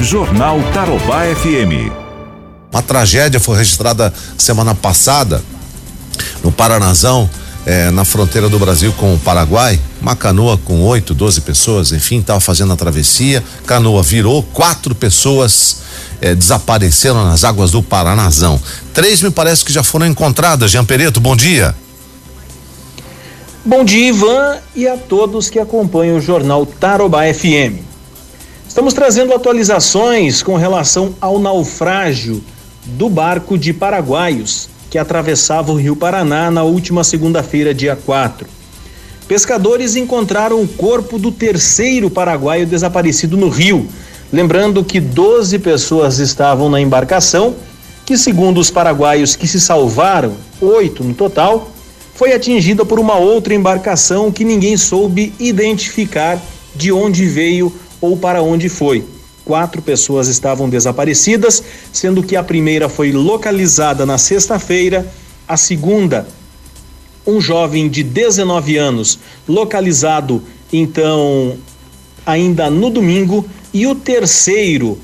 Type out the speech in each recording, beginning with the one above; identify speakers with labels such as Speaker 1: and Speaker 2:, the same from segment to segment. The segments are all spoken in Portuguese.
Speaker 1: Jornal Tarobá FM.
Speaker 2: Uma tragédia foi registrada semana passada no Paranazão, eh, na fronteira do Brasil com o Paraguai. Uma canoa com oito, doze pessoas, enfim, estava fazendo a travessia. Canoa virou, quatro pessoas eh, desapareceram nas águas do Paranazão. Três me parece que já foram encontradas. Jean Pereto, bom dia.
Speaker 3: Bom dia, Ivan, e a todos que acompanham o jornal Tarobá FM. Estamos trazendo atualizações com relação ao naufrágio do barco de paraguaios que atravessava o Rio Paraná na última segunda-feira, dia 4. Pescadores encontraram o corpo do terceiro paraguaio desaparecido no rio. Lembrando que 12 pessoas estavam na embarcação, que, segundo os paraguaios que se salvaram, oito no total, foi atingida por uma outra embarcação que ninguém soube identificar de onde veio ou para onde foi. Quatro pessoas estavam desaparecidas, sendo que a primeira foi localizada na sexta-feira, a segunda, um jovem de 19 anos, localizado então ainda no domingo, e o terceiro,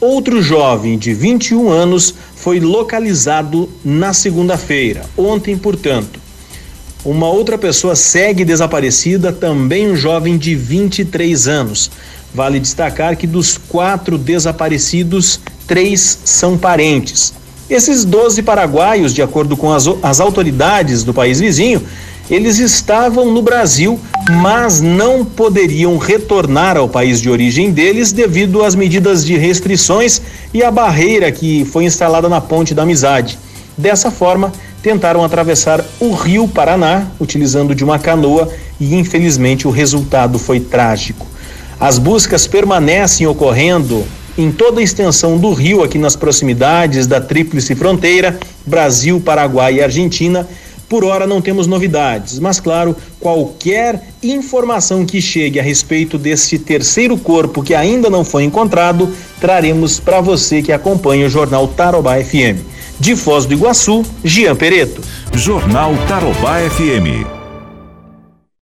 Speaker 3: outro jovem de 21 anos, foi localizado na segunda-feira, ontem, portanto. Uma outra pessoa segue desaparecida, também um jovem de 23 anos. Vale destacar que dos quatro desaparecidos, três são parentes. Esses 12 paraguaios, de acordo com as, as autoridades do país vizinho, eles estavam no Brasil, mas não poderiam retornar ao país de origem deles devido às medidas de restrições e a barreira que foi instalada na Ponte da Amizade. Dessa forma, tentaram atravessar o Rio Paraná utilizando de uma canoa e infelizmente o resultado foi trágico. As buscas permanecem ocorrendo em toda a extensão do rio, aqui nas proximidades da Tríplice Fronteira, Brasil, Paraguai e Argentina. Por hora não temos novidades, mas claro, qualquer informação que chegue a respeito deste terceiro corpo que ainda não foi encontrado, traremos para você que acompanha o jornal Tarobá FM. De Foz do Iguaçu, Gian Pereto.
Speaker 1: Jornal Tarobá FM.